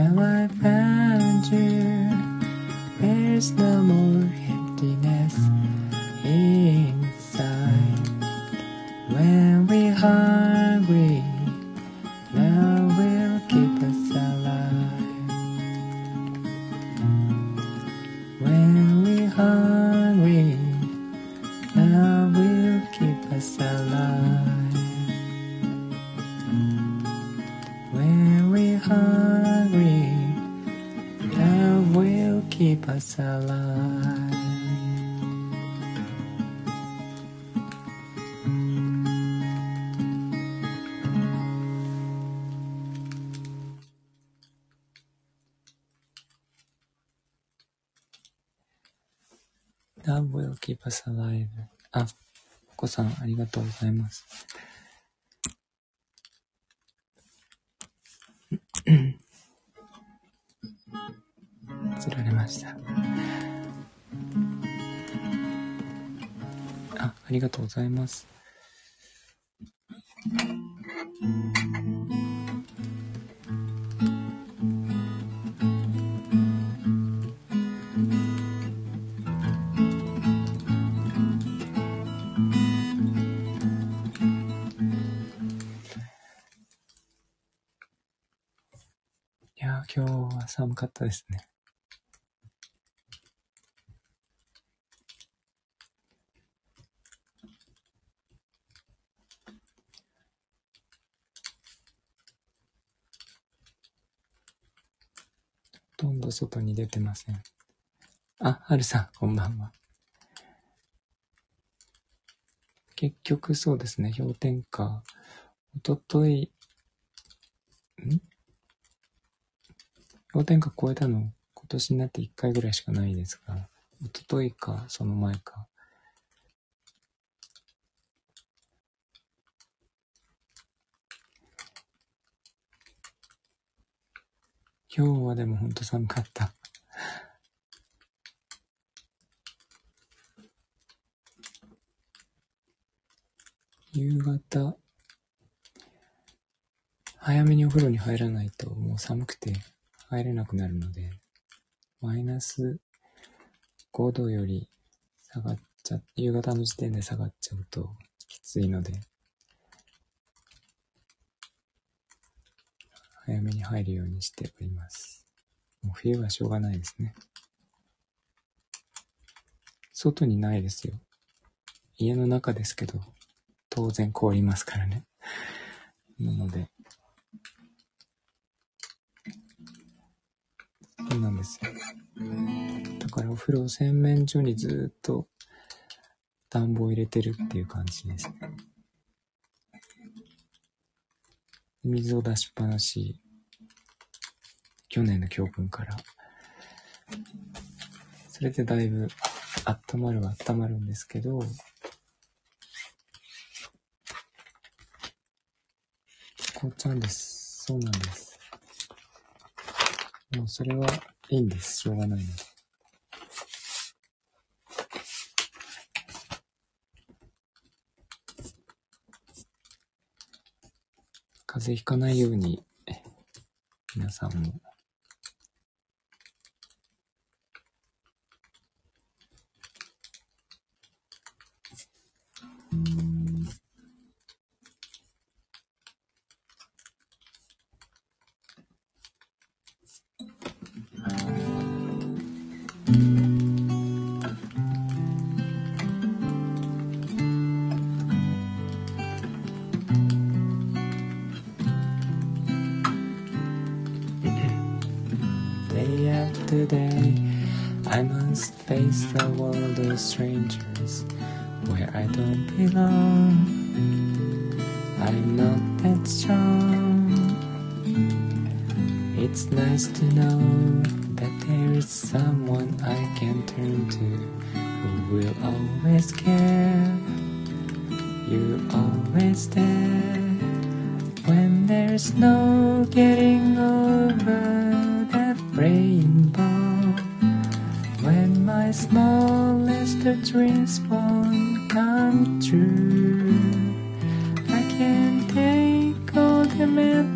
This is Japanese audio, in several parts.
Am I proud? りがとうございます。釣られました。あ、ありがとうございます。たですね。ほとんど外に出てません。あ、はるさん、こんばんは。結局そうですね、氷点下。おととい、氷点下超えたの今年になって1回ぐらいしかないですが、おとといか、その前か。今日はでもほんと寒かった。夕方、早めにお風呂に入らないともう寒くて入れなくなるので、マイナス5度より下がっちゃ、夕方の時点で下がっちゃうときついので、早めに入るようにしております。もう冬はしょうがないですね。外にないですよ。家の中ですけど、当然凍りますからね。なので、そうなんですよ。だからお風呂洗面所にずっと暖房入れてるっていう感じですね。水を出しっぱなし、去年の教訓から。それでだいぶ温まるは温まるんですけど、凍っちゃうんです。そうなんです。もうそれはいいんです。しょうがないので。風邪ひかないように、皆さんも。Day after day, I must face the world of strangers where I don't belong. I'm not that strong. It's nice to know that there's someone I can turn to who will always care. You're always there when there's no getting over rainbow. When my smallest dreams won't come true, I can take all the madness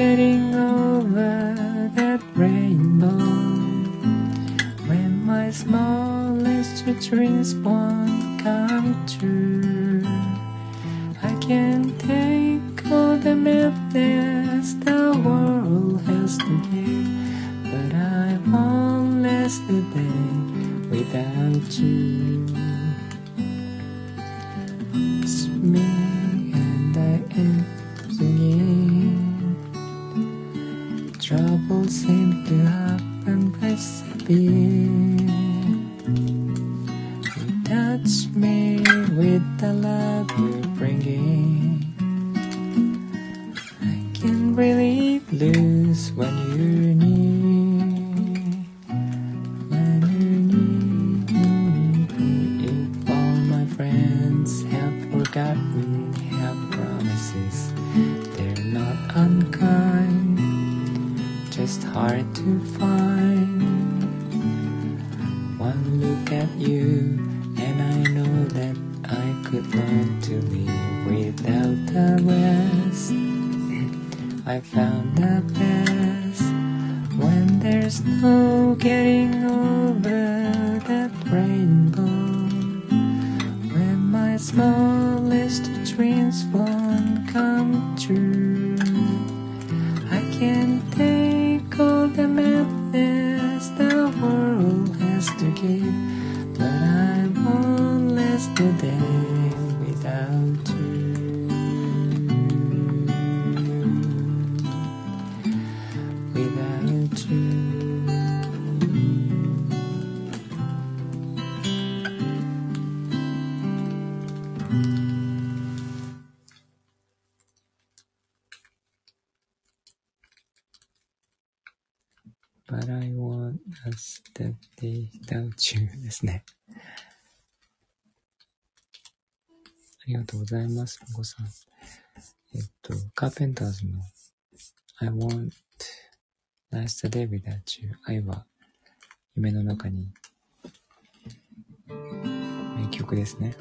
getting over that rainbow. When my smallest dreams won't come true, I can take all the madness the world has to give, but I won't last a day without you. はなすだってダウチューですね。ありがとうございます、もこさん。えっと、カーペンターズの I want last day without you 愛は夢の中に名曲ですね。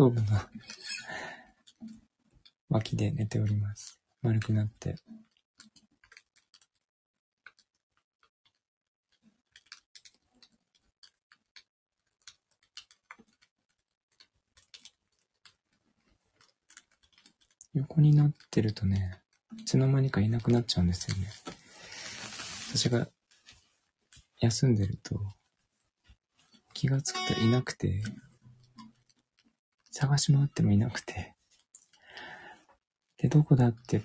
てます。ストーブの脇で寝ております。丸くなって。横になってるとね、いつの間にかいなくなっちゃうんですよね。私が休んでると、気がつくといなくて、探し回ってもいなくて、で、どこだってっ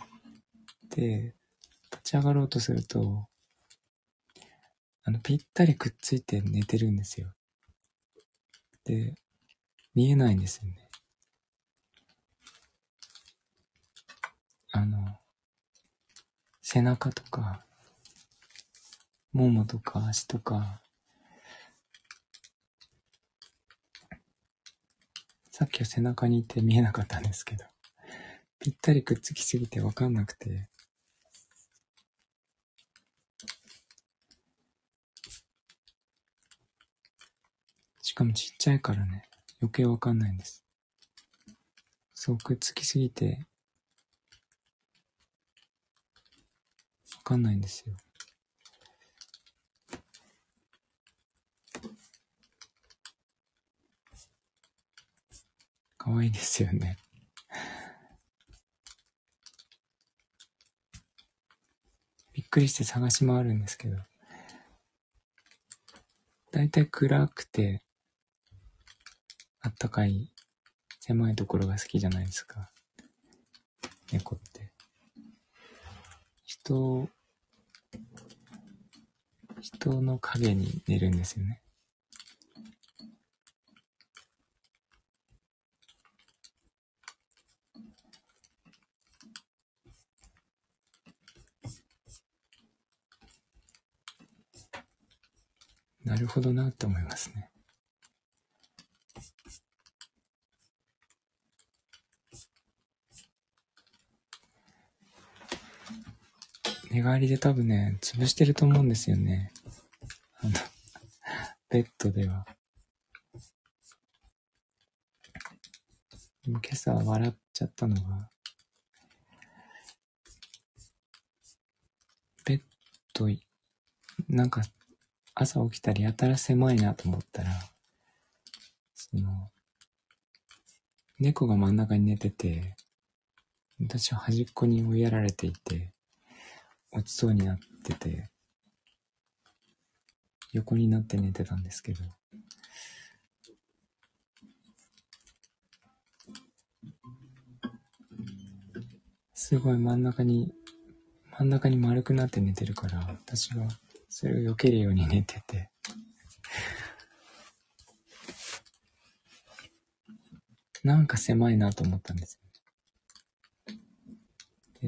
て、立ち上がろうとすると、あの、ぴったりくっついて寝てるんですよ。で、見えないんですよね。あの、背中とか、ももとか足とか、さっきは背中にいて見えなかったんですけど、ぴったりくっつきすぎてわかんなくて、しかもちっちゃいからね、余計わかんないんです。そう、くっつきすぎて、わかんないんですよ。かわいいですよね。びっくりして探し回るんですけど、だいたい暗くて、あったかい、狭いところが好きじゃないですか。猫って。人、人の影に寝るんですよね。なるほどなって思いますね。寝返りで多分ね、潰してると思うんですよね。あの、ベッドでは。でも今朝笑っちゃったのが、ベッド、なんか朝起きたらやたら狭いなと思ったら、その、猫が真ん中に寝てて、私は端っこに追いやられていて、落ちそうになってて、横になって寝てたんですけど、すごい真ん中に、真ん中に丸くなって寝てるから、私がそれを避けるように寝てて。なんか狭いなと思ったんですよ。で、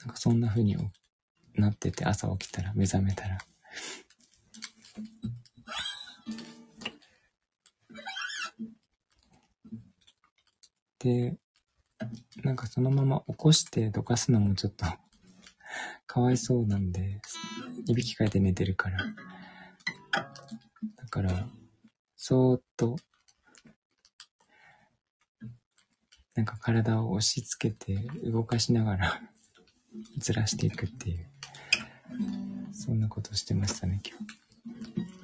なんかそんな風になってて、朝起きたら、目覚めたら。で、なんかそのまま起こしてどかすのもちょっとかわいそうなんで、いびきかいて寝てるから。だから、そーっと、なんか体を押し付けて動かしながら ずらしていくっていう、そんなことしてましたね、今日。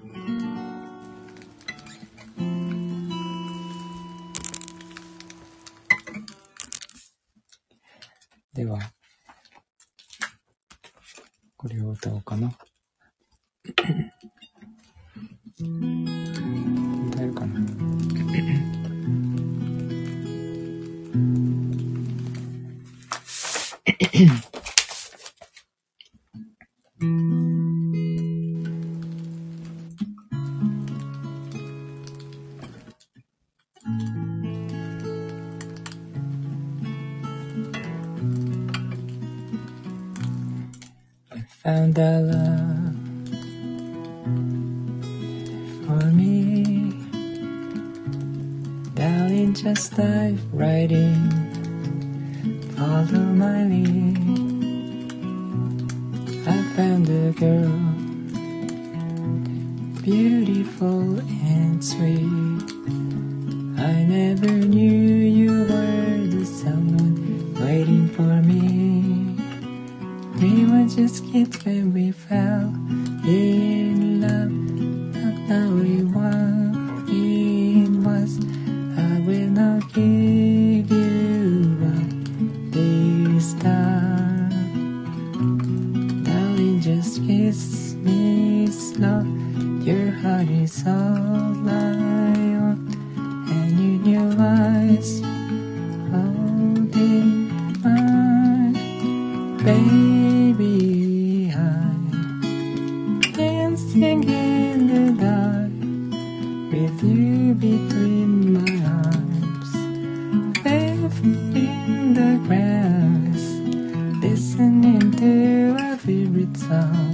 これを歌おうかな。the listening to every favorite song.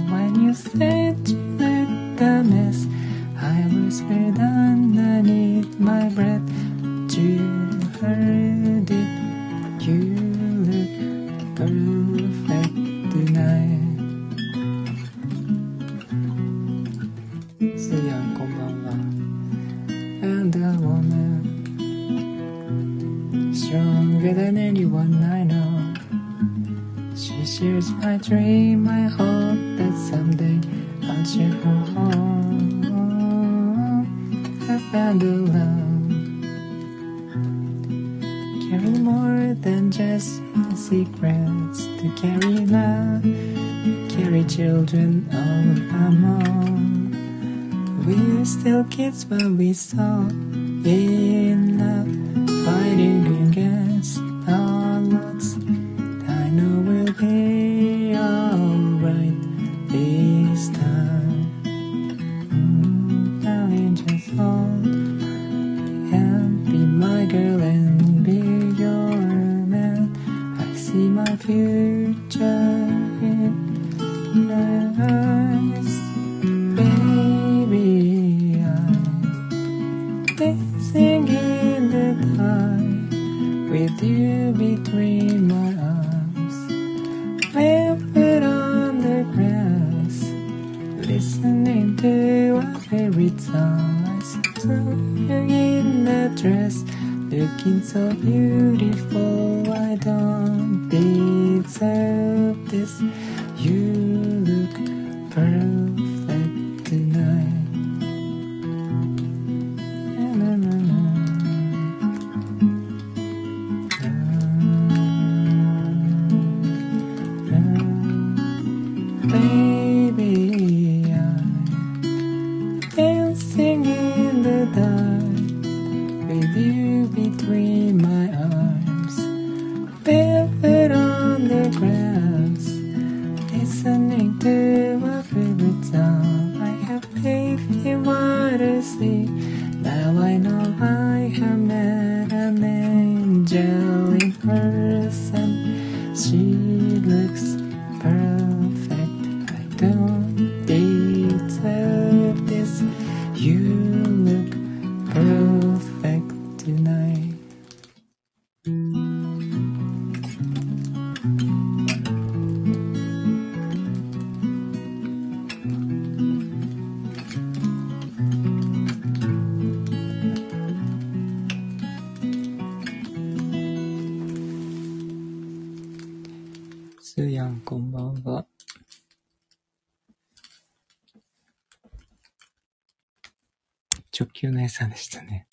急な餌でしたね。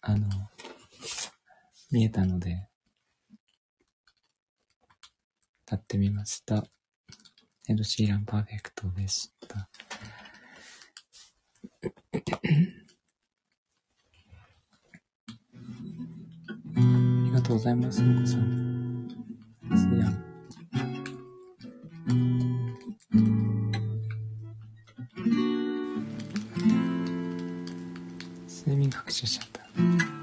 あの、見えたので、立ってみました。エド・シーランパーフェクトでした。ありがとうございます、お子さん。See ya. 谢谢大家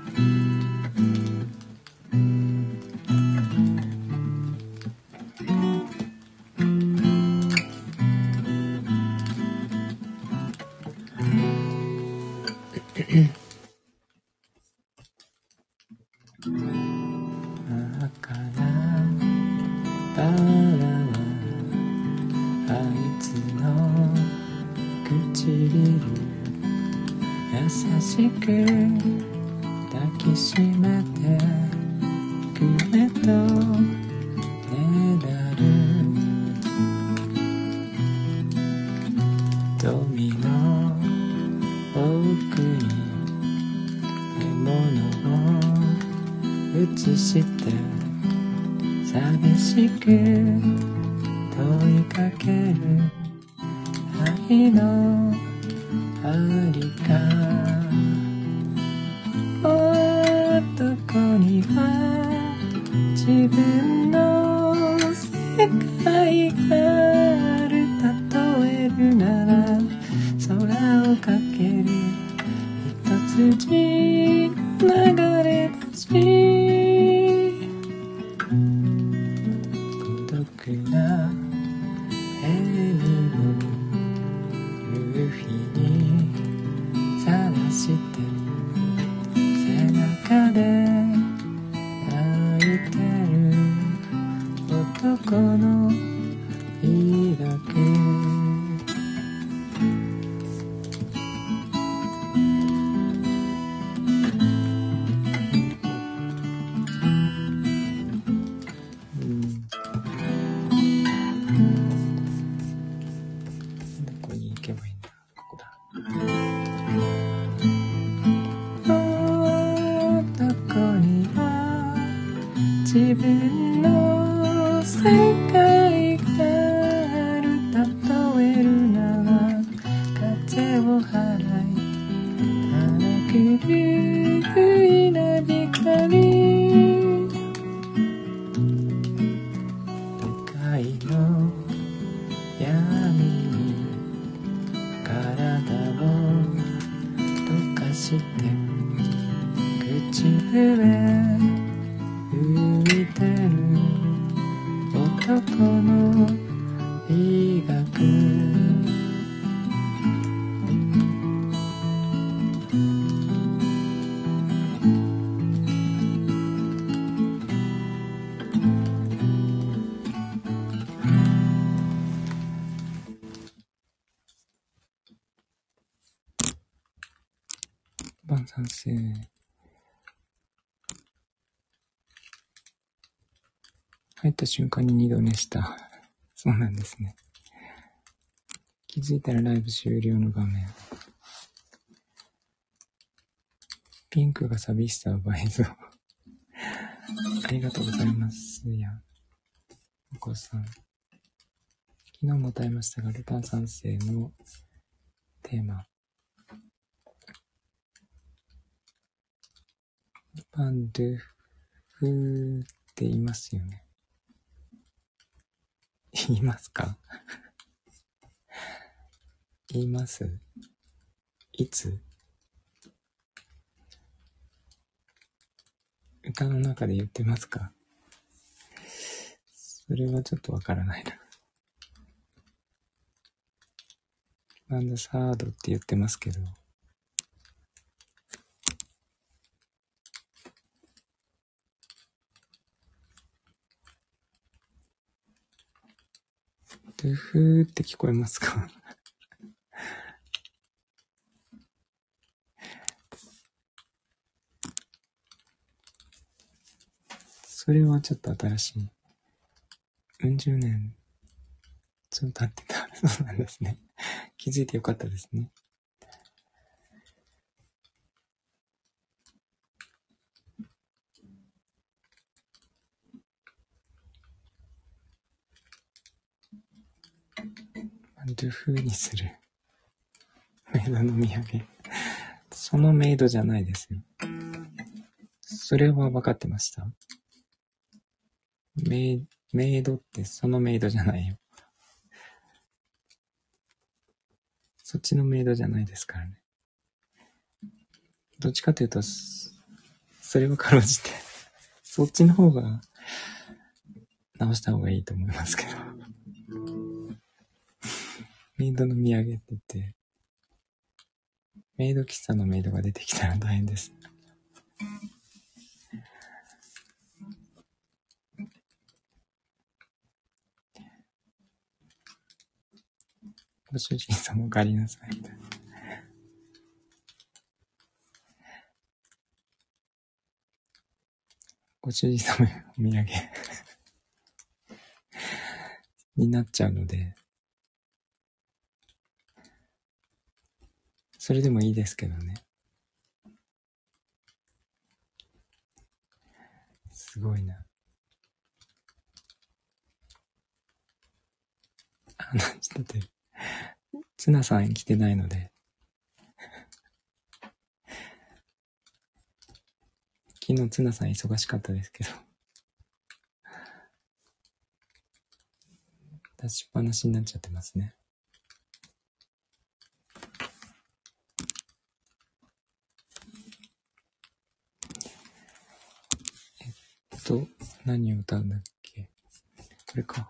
瞬間に二度寝した。そうなんですね。気づいたらライブ終了の画面。ピンクが寂しさを倍増。ありがとうございます。や。お子さん。昨日も歌いましたが、ルパン三世のテーマ。ルパンドゥフーって言いますよね。言いますか？言います？いつ？歌の中で言ってますか？それはちょっとわからないな。バンドサードって言ってますけど。ふふーって聞こえますか？それはちょっと新しい。うん十年、ちょっと経ってた。そうなんですね。気づいてよかったですね。ドゥフーにする。メイドの土産。そのメイドじゃないですよ。それは分かってましたメイメイドってそのメイドじゃないよ。そっちのメイドじゃないですからね。どっちかというと、それはかろうじて、そっちの方が直した方がいいと思いますけど。メイドの土産って言って、メイド喫茶のメイドが出てきたら大変です。ご主人様お帰りなさい。ご主人様お土産になっちゃうので、それでもいいですけどね。すごいな。あの、ちょっと待って。ツナさん来てないので。昨日ツナさん忙しかったですけど。出しっぱなしになっちゃってますね。えっと、何を歌うんだっけ？これか。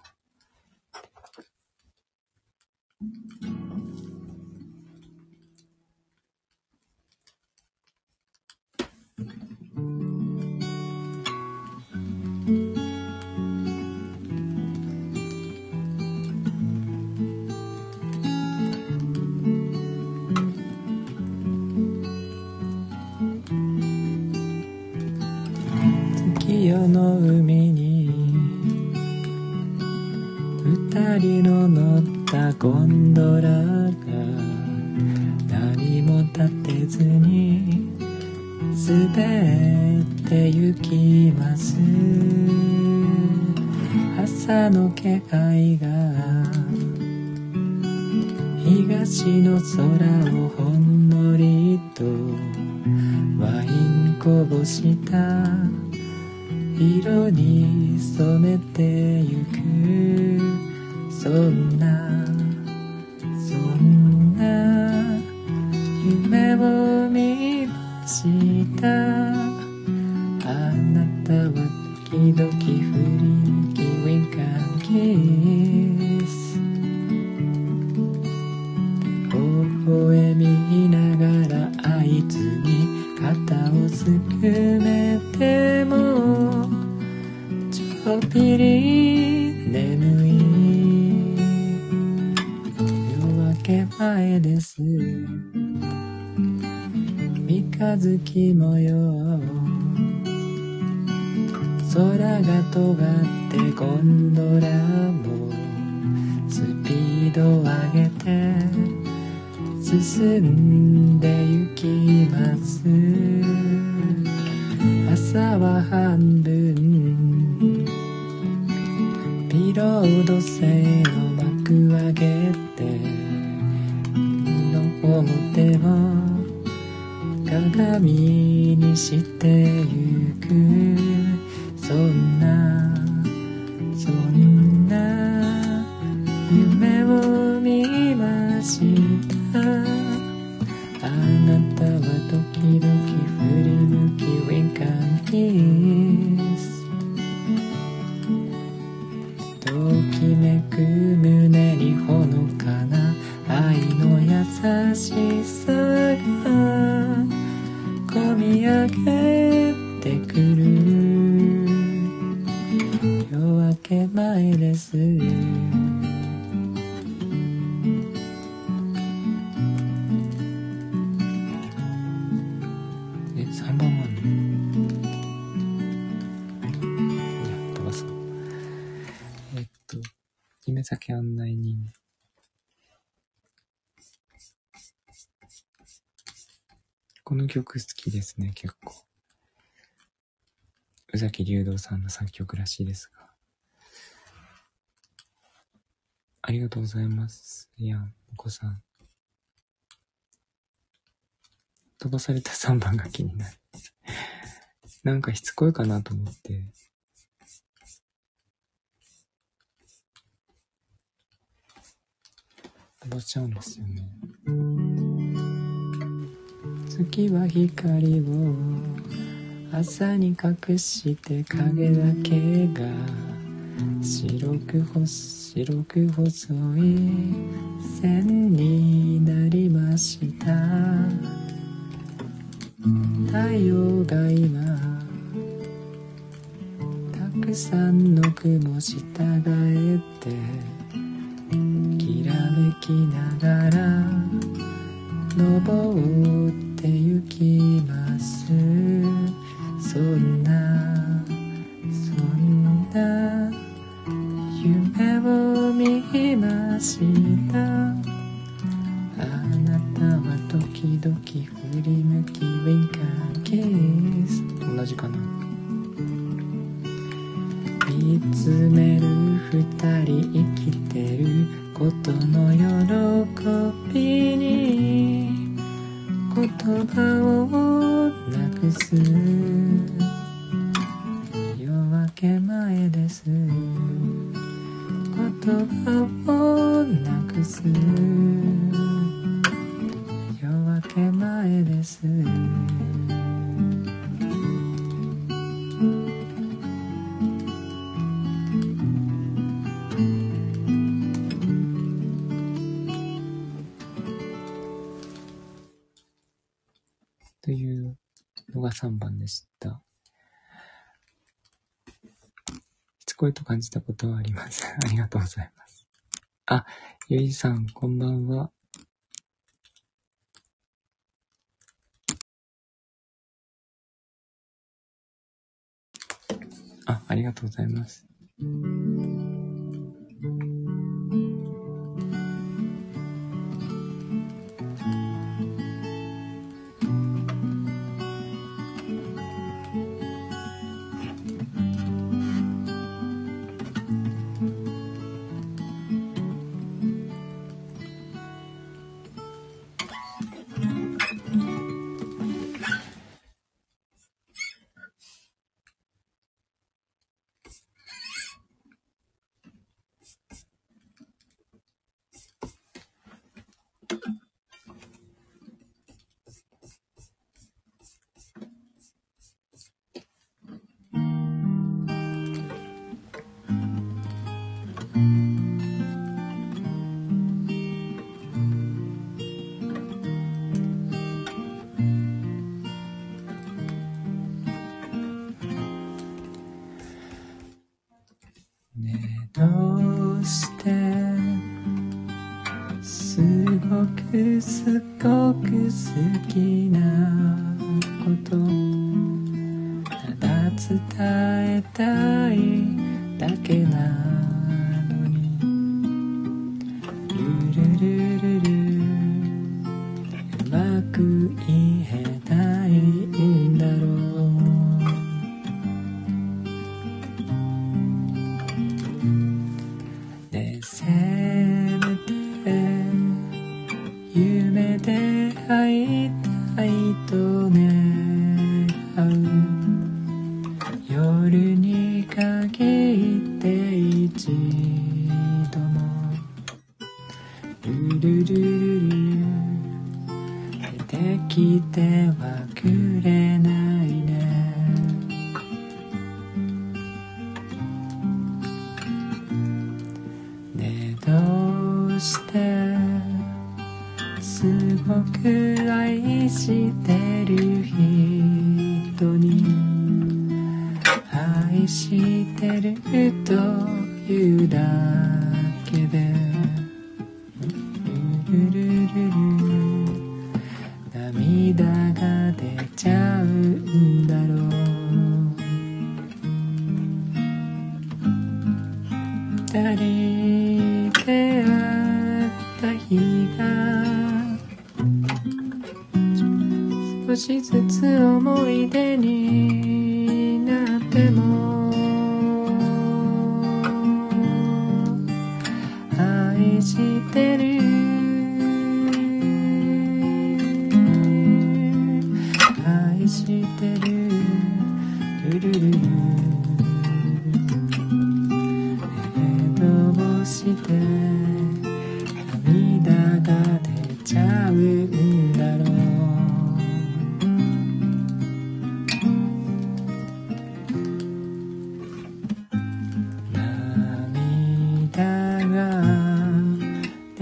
なたは時々振り向きウィンカーキス。微笑みながらあいつに肩をすくめてもちょっぴり眠い。夜明け前です。三日月模様空が尖ってゴンドラもスピードを上げて進んで行この曲好きですね、結構。宇崎竜道さんの作曲らしいですが。ありがとうございます。いや、お子さん。飛ばされた3番が気になる。なんかしつこいかなと思って。飛ばしちゃうんですよね。月は光を朝に隠して影だけが白く白く細い線になりました。太陽が今たくさんの雲従えてきらめきながら登ってゆきます。そんなそんな夢を見ました。あなたは時々振り向きウィンカーキス。同じかな見つめる二人生きてることの言葉をなくす3番でした。しつこいと感じたことはあります。ありがとうございます。あ、ゆいさん、こんばんは。あ、ありがとうございます。ルルルル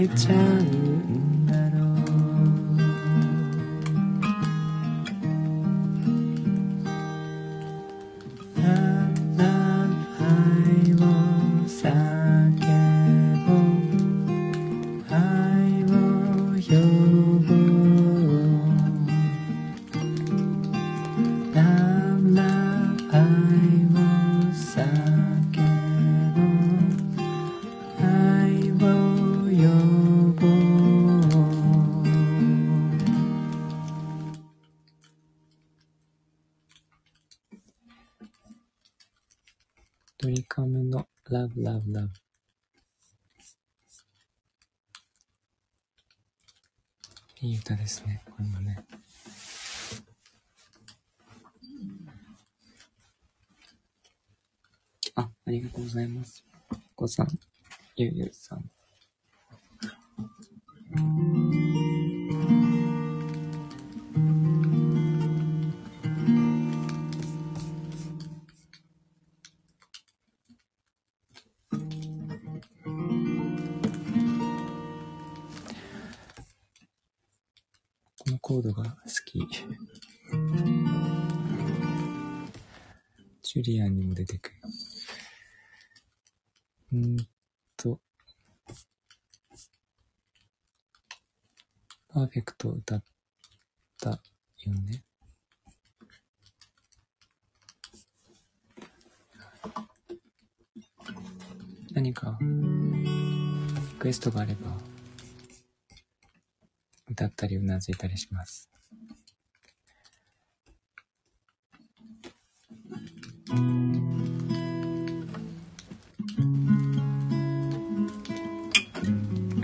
出ちゃます。お子さん、ゆうゆうさん。クエストがあれば歌ったりうなずいたりします。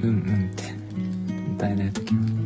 うんうんって歌えないときは。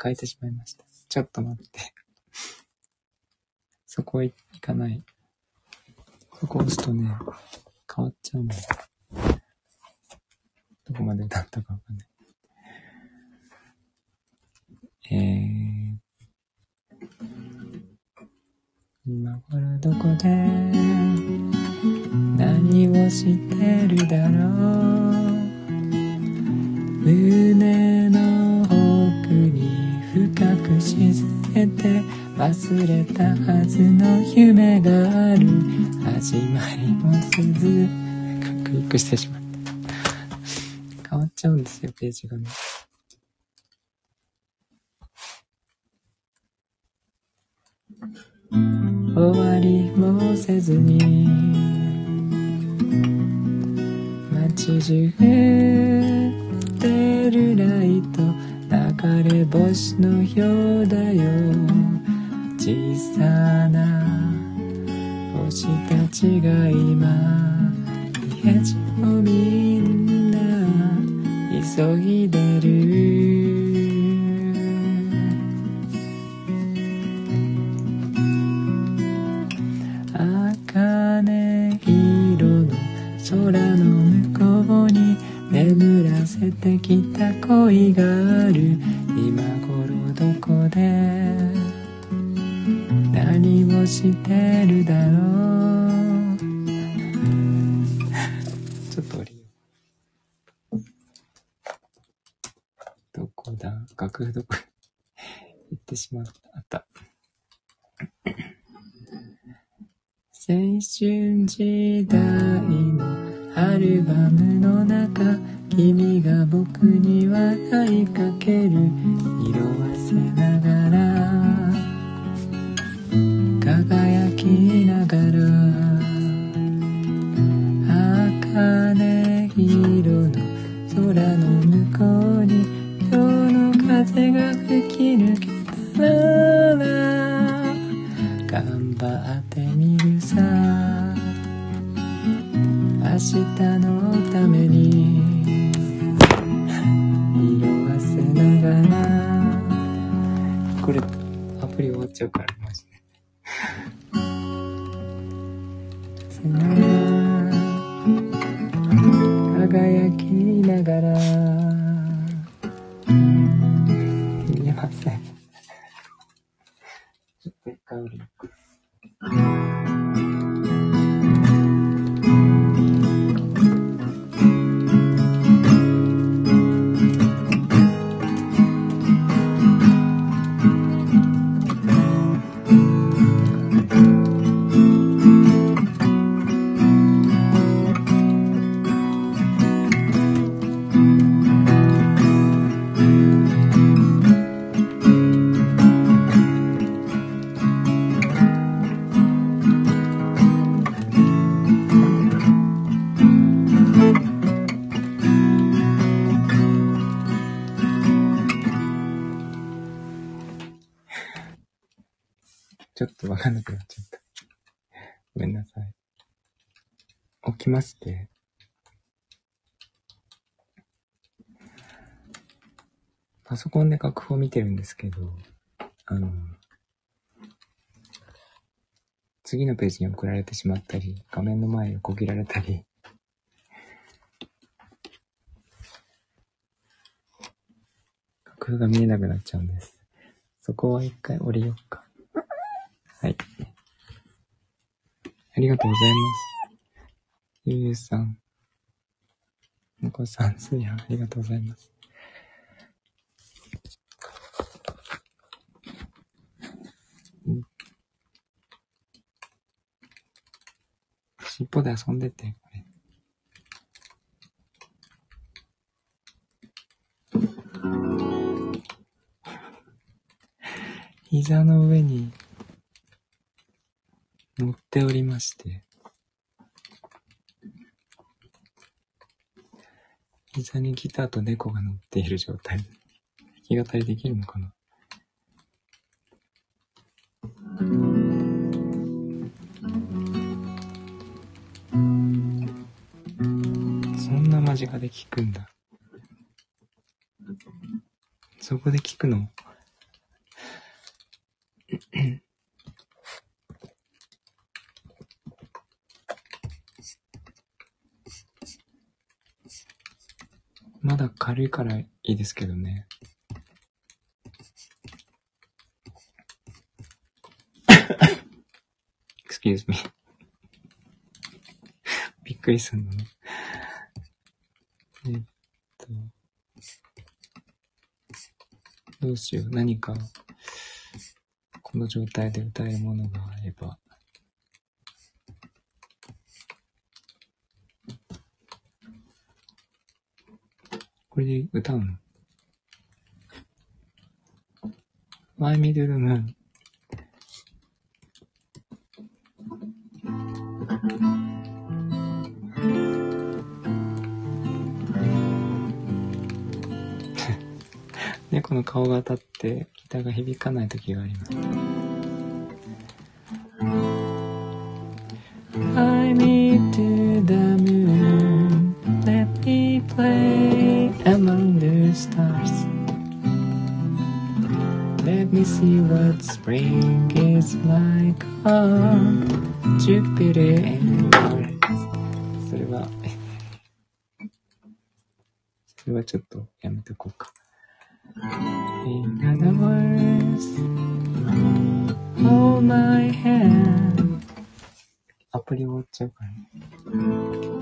変えてしまいました。ちょっと待って。そこ行かない。そこ押すとね、変わっちゃうの。どこまで歌ったかわかんない。えー、今頃どこで何をしてるだろう胸の奥に深く沈めて忘れたはずの夢がある。始まりもせずクリックしてしまった。変わっちゃうんですよページがね。終わりもせずに。街中出るライト流れ星のようだよ。小さな星たちが今家路をみんな。急いでる。せてきた恋がある今頃どこで？何をしてるだろう？ちょっと降りよう。どこだ？楽譜どこ行ってしまった。あった。青春時代のアルバムの中君が僕に笑いかける色あせながらパソコンで楽譜を見てるんですけど、あの、次のページに送られてしまったり、画面の前をこぎられたり、楽譜が見えなくなっちゃうんです。そこは一回降りようか。はい。ありがとうございます。ゆうゆうさん。もこさん、すみやん、ありがとうございます。尻尾で遊んでて、膝の上に乗っておりまして、膝にギターと猫が乗っている状態。弾き語りできるのかな？で聞くんだ。そこで聞くの？まだ軽いからいいですけどね。excuse me. びっくりするのね。えっと。どうしよう。何か、この状態で歌えるものがあれば。これで歌うの ?My Middle Moon 猫の顔が当たってギターが響かない時があります。Fly me to the moon, let me play among the stars. Let me see what spring is like on Jupiter and Mars. それは、それはちょっとやめとこうか。In other words, hold my hand. アプリ終わっちゃうから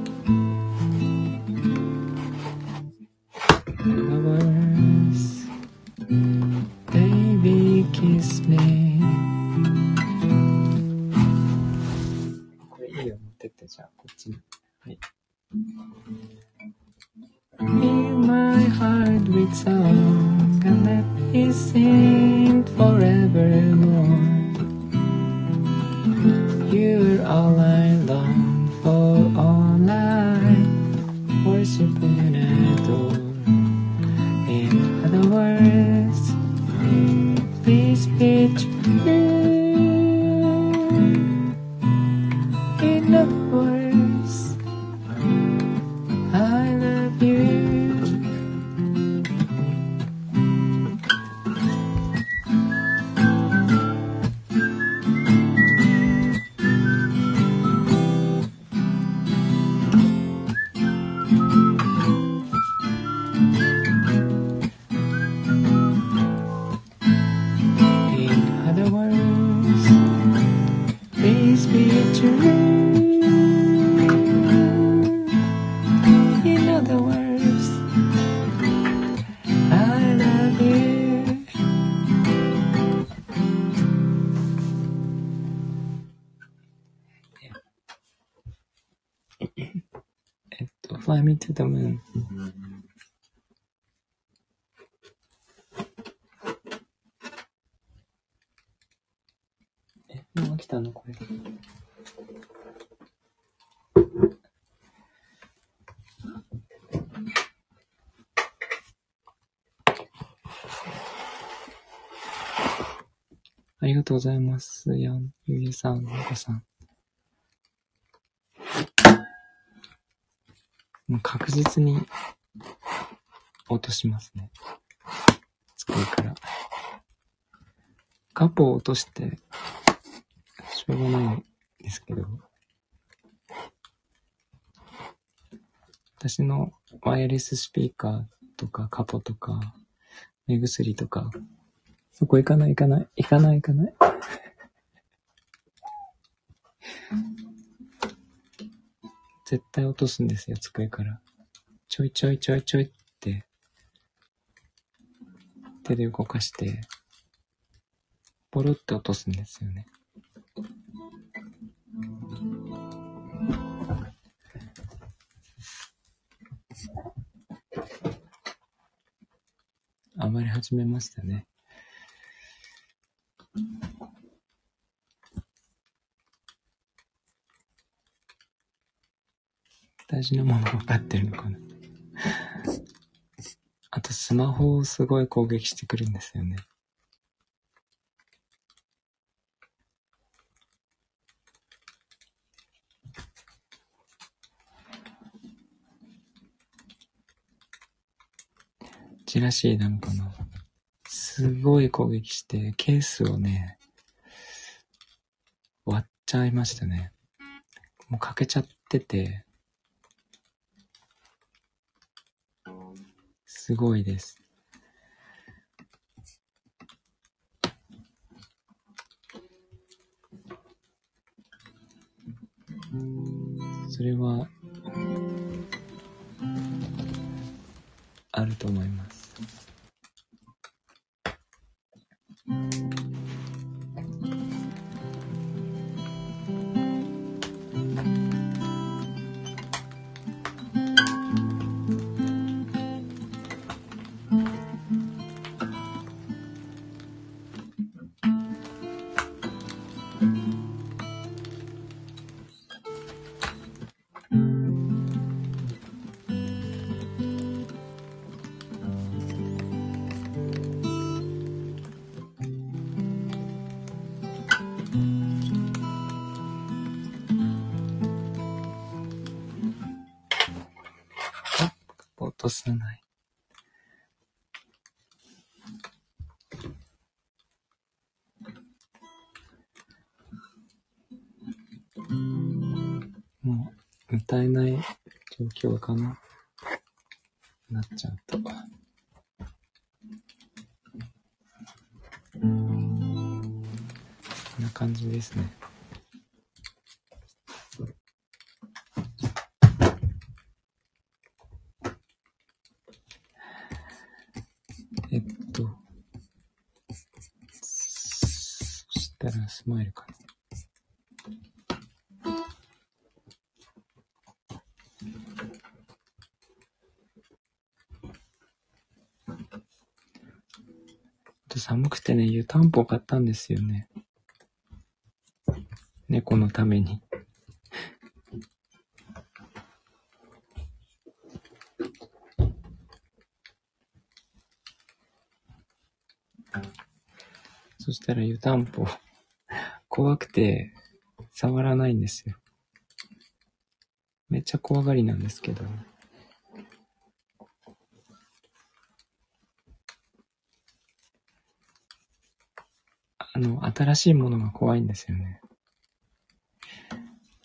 Fly me to the moon. え、もう来たのこれ。ありがとうございます。やん、ゆえさん、まこさん。確実に落としますね。机から。カポを落として、しょうがないですけど、私のワイヤレススピーカーとかカポとか目薬とか、そこ行かない行かない、行かない行かない。絶対落とすんですよ、机から。ちょいちょいちょいちょいって、手で動かして、ポロって落とすんですよね。あまり始めましたね。大事なもの分かってるのかな。あとスマホをすごい攻撃してくるんですよね。チラシなのかなすごい攻撃して、ケースをね、割っちゃいましたね。もう欠けちゃってて、すごいです。それは、あると思います。とさない。もう、歌えない状況かな。なっちゃうと。こんな感じですね。買ったんですよね。猫のために。そしたら湯たんぽ、怖くて触らないんですよ。めっちゃ怖がりなんですけど。あの、新しいものが怖いんですよね。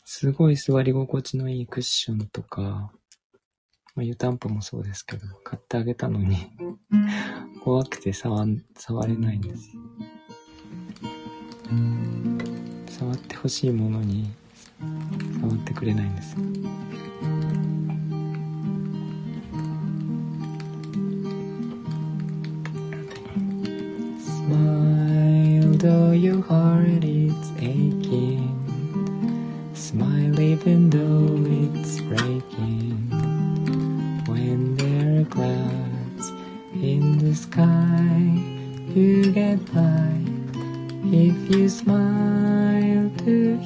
すごい座り心地のいいクッションとか、まあ、湯たんぽもそうですけど、買ってあげたのに怖くて触触れないんです。触ってほしいものに触ってくれないんです。Smile though your heart is aching Smile even though it's breaking. When there are clouds in the sky You get by. If you smile to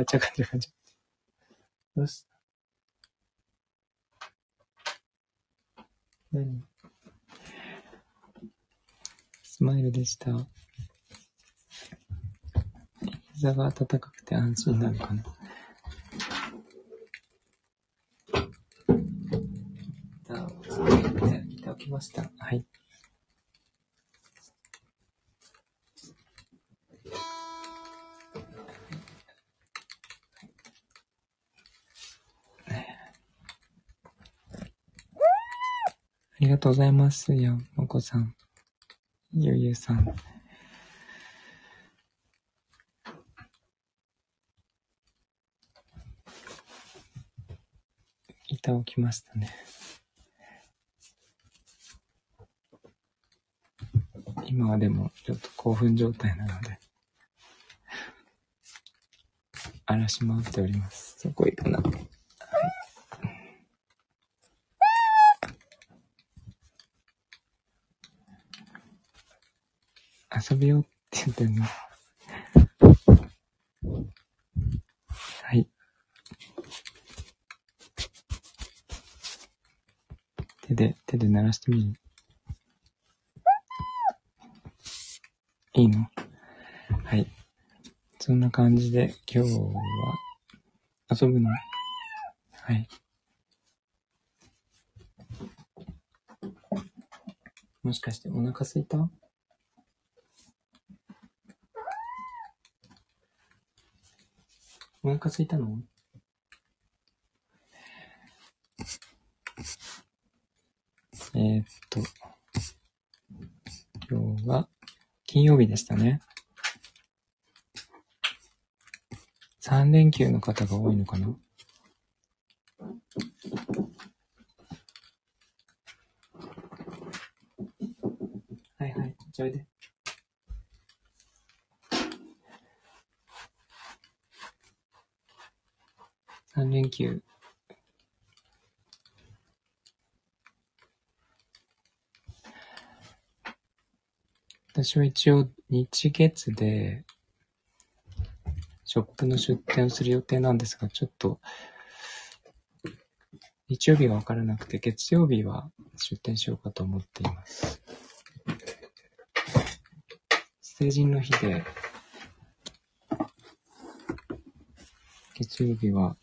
ガチャガチャガチャ。どうした何？スマイルでした。膝が温かくて安心なのかな？じゃあ、いただきました。はい。りがとうございます。やまこさん。ゆうゆうさん。板をきましたね。今はでもちょっと興奮状態なので、荒らし回っております。そこ行くな。遊びようって言ってんの。はい。手で、手で鳴らしてみる。いいの？はい。そんな感じで今日は遊ぶの？はい。もしかしてお腹すいた？お腹すいたの？えーっと、今日は金曜日でしたね。3連休の方が多いのかな？はいはい、じゃあおいで。3連休。私は一応日月でショップの出店をする予定なんですが、ちょっと日曜日がわからなくて、月曜日は出店しようかと思っています。成人の日で、月曜日は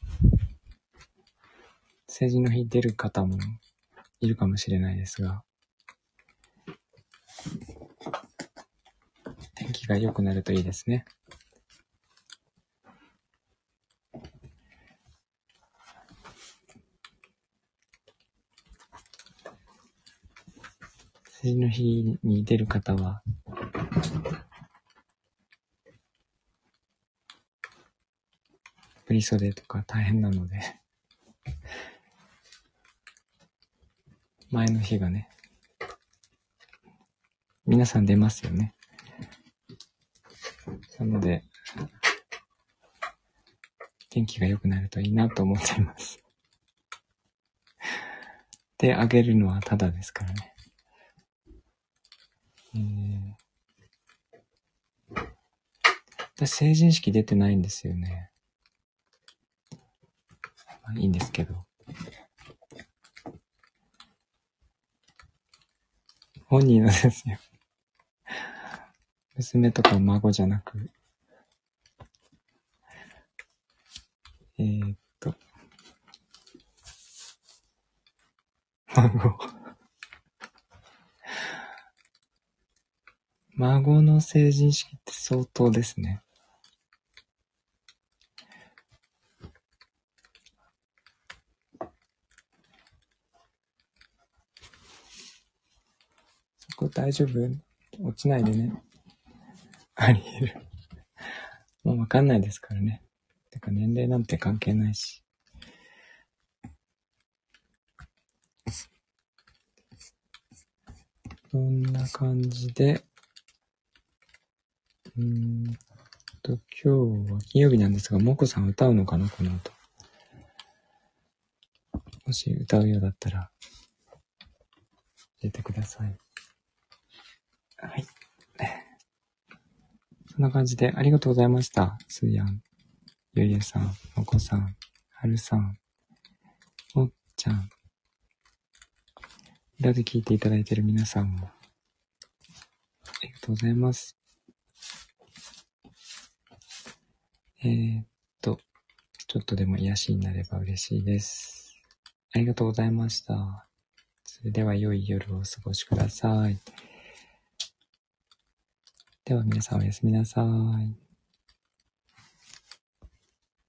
成人の日出る方もいるかもしれないですが、天気が良くなるといいですね。成人の日に出る方は、振り袖とか大変なので、前の日がね、皆さん出ますよね。なので、天気が良くなるといいなと思っています。で、あげるのはただですからね。えー、私、成人式出てないんですよね。まあ、いいんですけど。本人のですよ。娘とか孫じゃなく。えー、っと。孫。孫の成人式って相当ですね。大丈夫？落ちないでね。あり得る。もうわかんないですからね。てか年齢なんて関係ないし。こんな感じで、うーんと、今日は金曜日なんですが、もこさん歌うのかなこの後。もし歌うようだったら、教えてくださ。い。そんな感じでありがとうございました。すーやん、ゆりえさん、もこさん、はるさん、おっちゃん。裏で聞いていただいている皆さんも、ありがとうございます。えー、っと、ちょっとでも癒しになれば嬉しいです。ありがとうございました。それでは良い夜をお過ごしください。では皆さんおやすみなさい。